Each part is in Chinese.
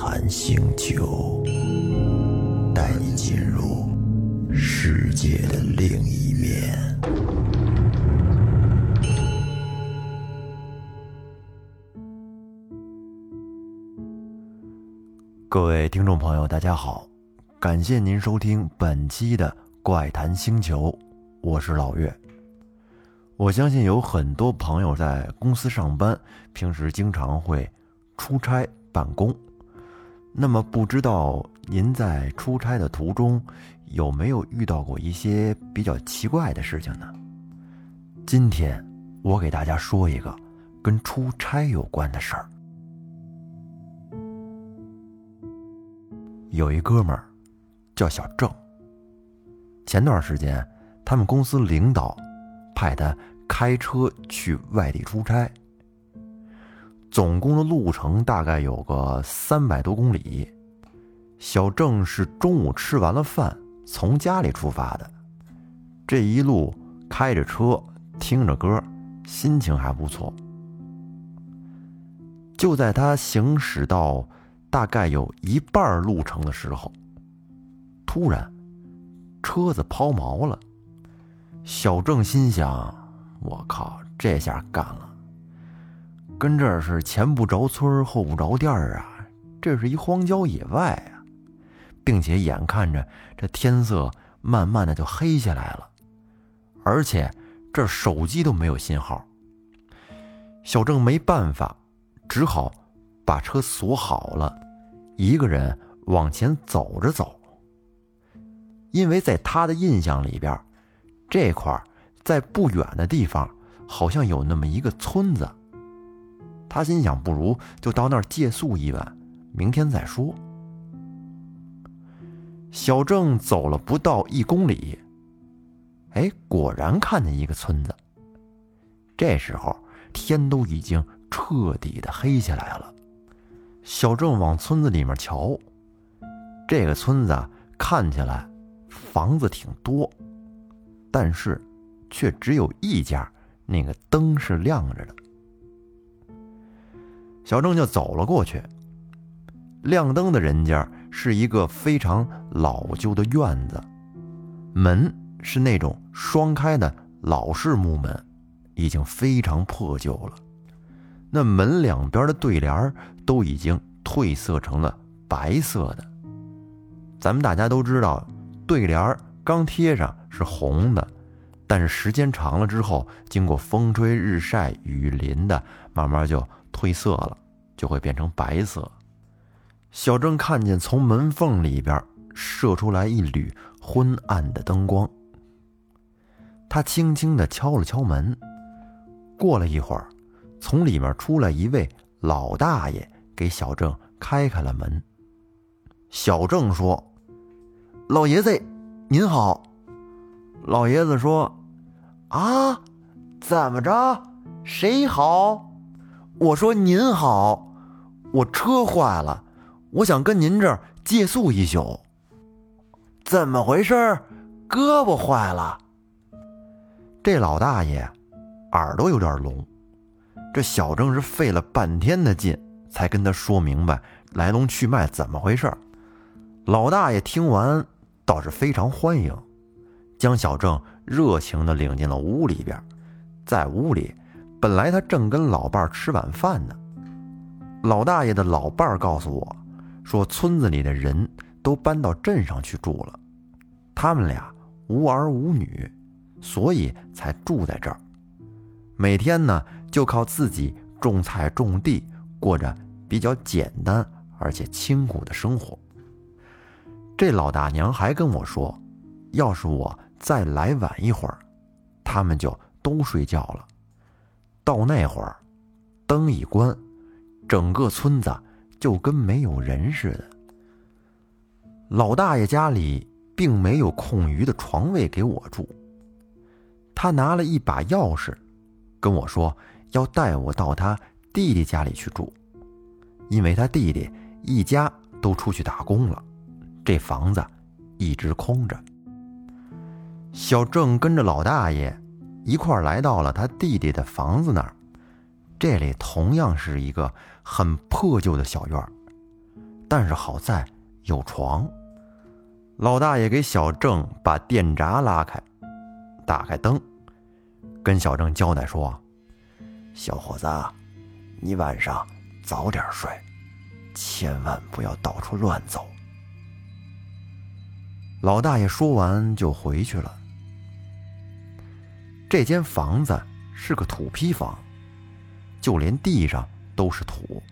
谈星球，带你进入世界的另一面。各位听众朋友，大家好，感谢您收听本期的《怪谈星球》，我是老岳。我相信有很多朋友在公司上班，平时经常会出差办公。那么，不知道您在出差的途中有没有遇到过一些比较奇怪的事情呢？今天我给大家说一个跟出差有关的事儿。有一哥们儿叫小郑，前段时间他们公司领导。派他开车去外地出差，总共的路程大概有个三百多公里。小郑是中午吃完了饭从家里出发的，这一路开着车听着歌，心情还不错。就在他行驶到大概有一半路程的时候，突然车子抛锚了。小郑心想：“我靠，这下干了！跟这儿是前不着村后不着店儿啊，这是一荒郊野外啊，并且眼看着这天色慢慢的就黑下来了，而且这手机都没有信号。小郑没办法，只好把车锁好了，一个人往前走着走。因为在他的印象里边。”这块在不远的地方，好像有那么一个村子。他心想，不如就到那儿借宿一晚，明天再说。小郑走了不到一公里，哎，果然看见一个村子。这时候天都已经彻底的黑下来了。小郑往村子里面瞧，这个村子看起来房子挺多。但是，却只有一家，那个灯是亮着的。小郑就走了过去。亮灯的人家是一个非常老旧的院子，门是那种双开的老式木门，已经非常破旧了。那门两边的对联都已经褪色成了白色的。咱们大家都知道，对联刚贴上。是红的，但是时间长了之后，经过风吹日晒雨淋的，慢慢就褪色了，就会变成白色。小郑看见从门缝里边射出来一缕昏暗的灯光，他轻轻地敲了敲门。过了一会儿，从里面出来一位老大爷，给小郑开开了门。小郑说：“老爷子，您好。”老爷子说：“啊，怎么着？谁好？我说您好，我车坏了，我想跟您这儿借宿一宿。怎么回事？胳膊坏了。”这老大爷耳朵有点聋，这小郑是费了半天的劲才跟他说明白来龙去脉，怎么回事？老大爷听完倒是非常欢迎。将小郑热情地领进了屋里边，在屋里，本来他正跟老伴儿吃晚饭呢。老大爷的老伴儿告诉我，说村子里的人都搬到镇上去住了，他们俩无儿无女，所以才住在这儿。每天呢，就靠自己种菜种地，过着比较简单而且清苦的生活。这老大娘还跟我说，要是我。再来晚一会儿，他们就都睡觉了。到那会儿，灯一关，整个村子就跟没有人似的。老大爷家里并没有空余的床位给我住，他拿了一把钥匙，跟我说要带我到他弟弟家里去住，因为他弟弟一家都出去打工了，这房子一直空着。小郑跟着老大爷一块来到了他弟弟的房子那儿，这里同样是一个很破旧的小院。但是好在有床。老大爷给小郑把电闸拉开，打开灯，跟小郑交代说：“小伙子，你晚上早点睡，千万不要到处乱走。”老大爷说完就回去了。这间房子是个土坯房，就连地上都是土。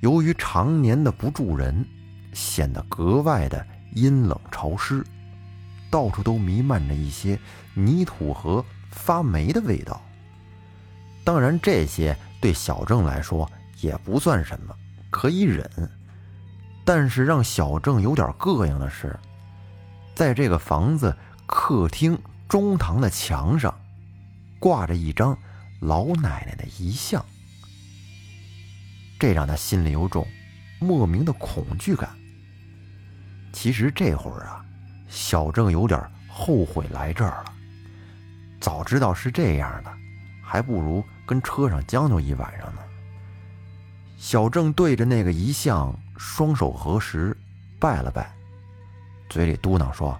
由于常年的不住人，显得格外的阴冷潮湿，到处都弥漫着一些泥土和发霉的味道。当然，这些对小郑来说也不算什么，可以忍。但是让小郑有点膈应的是，在这个房子客厅。中堂的墙上挂着一张老奶奶的遗像，这让他心里有种莫名的恐惧感。其实这会儿啊，小郑有点后悔来这儿了。早知道是这样的，还不如跟车上将就一晚上呢。小郑对着那个遗像双手合十，拜了拜，嘴里嘟囔说。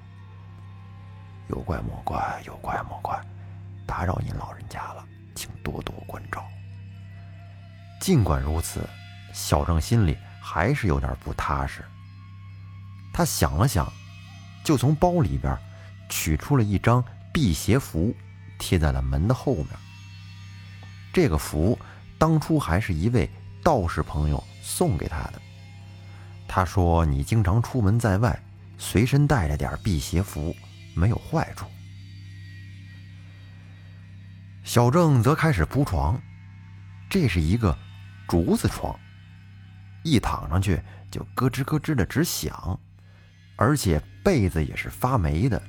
有怪莫怪，有怪莫怪，打扰您老人家了，请多多关照。尽管如此，小郑心里还是有点不踏实。他想了想，就从包里边取出了一张辟邪符，贴在了门的后面。这个符当初还是一位道士朋友送给他的。他说：“你经常出门在外，随身带着点辟邪符。”没有坏处。小郑则开始铺床，这是一个竹子床，一躺上去就咯吱咯吱的直响，而且被子也是发霉的，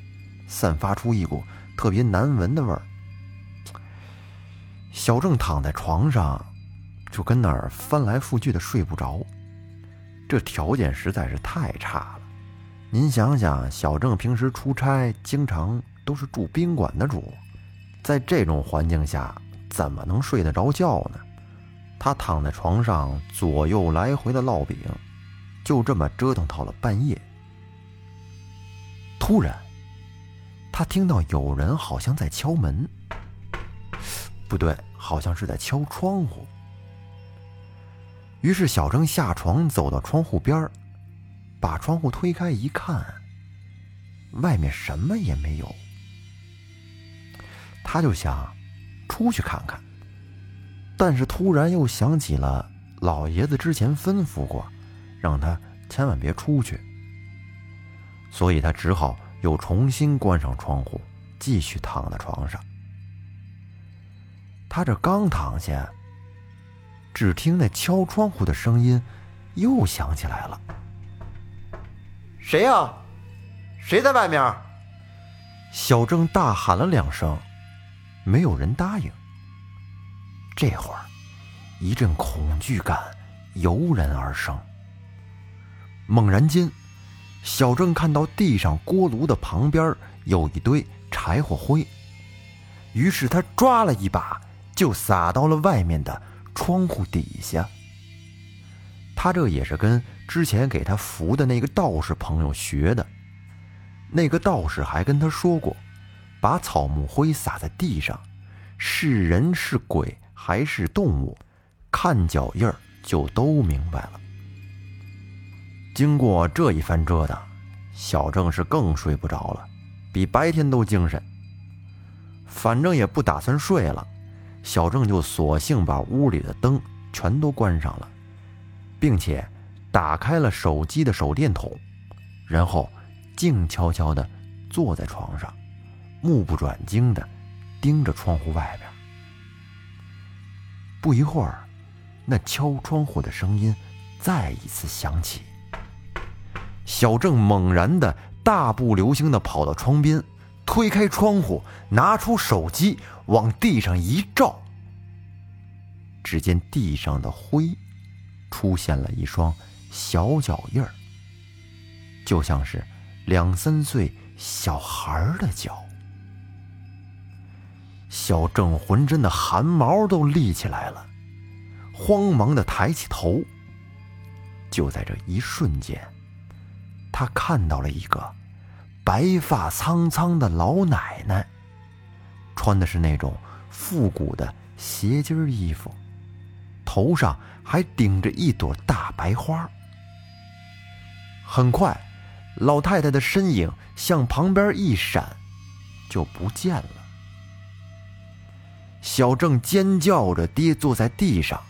散发出一股特别难闻的味儿。小郑躺在床上，就跟那儿翻来覆去的睡不着，这条件实在是太差了。您想想，小郑平时出差经常都是住宾馆的主，在这种环境下怎么能睡得着觉呢？他躺在床上左右来回的烙饼，就这么折腾到了半夜。突然，他听到有人好像在敲门，不对，好像是在敲窗户。于是小郑下床走到窗户边儿。把窗户推开一看，外面什么也没有。他就想出去看看，但是突然又想起了老爷子之前吩咐过，让他千万别出去。所以他只好又重新关上窗户，继续躺在床上。他这刚躺下，只听那敲窗户的声音又响起来了。谁呀？谁在外面？小郑大喊了两声，没有人答应。这会儿，一阵恐惧感油然而生。猛然间，小郑看到地上锅炉的旁边有一堆柴火灰，于是他抓了一把，就撒到了外面的窗户底下。他这也是跟。之前给他扶的那个道士朋友学的，那个道士还跟他说过，把草木灰撒在地上，是人是鬼还是动物，看脚印儿就都明白了。经过这一番折腾，小郑是更睡不着了，比白天都精神。反正也不打算睡了，小郑就索性把屋里的灯全都关上了，并且。打开了手机的手电筒，然后静悄悄地坐在床上，目不转睛地盯着窗户外边。不一会儿，那敲窗户的声音再一次响起。小郑猛然的大步流星地跑到窗边，推开窗户，拿出手机往地上一照，只见地上的灰出现了一双。小脚印儿，就像是两三岁小孩的脚。小郑浑身的汗毛都立起来了，慌忙的抬起头，就在这一瞬间，他看到了一个白发苍苍的老奶奶，穿的是那种复古的斜襟衣服，头上还顶着一朵大白花。很快，老太太的身影向旁边一闪，就不见了。小郑尖叫着跌坐在地上，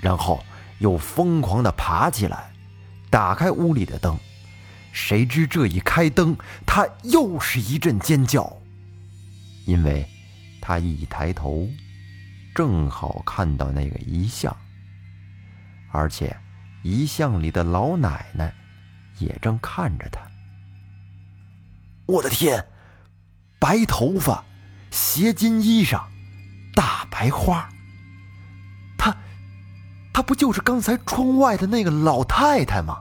然后又疯狂的爬起来，打开屋里的灯。谁知这一开灯，他又是一阵尖叫，因为他一抬头，正好看到那个遗像，而且遗像里的老奶奶也正看着他。我的天，白头发，斜襟衣裳。大白花，她，她不就是刚才窗外的那个老太太吗？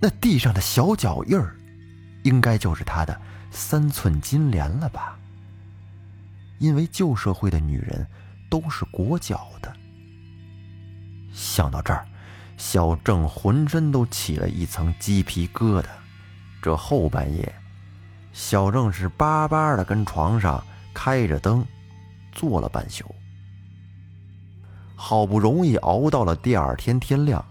那地上的小脚印儿，应该就是她的三寸金莲了吧？因为旧社会的女人都是裹脚的。想到这儿，小郑浑身都起了一层鸡皮疙瘩。这后半夜，小郑是巴巴的跟床上开着灯。坐了半宿，好不容易熬到了第二天天亮，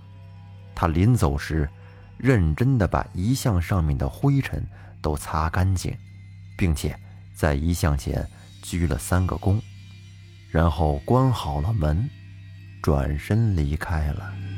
他临走时，认真的把遗像上面的灰尘都擦干净，并且在遗像前鞠了三个躬，然后关好了门，转身离开了。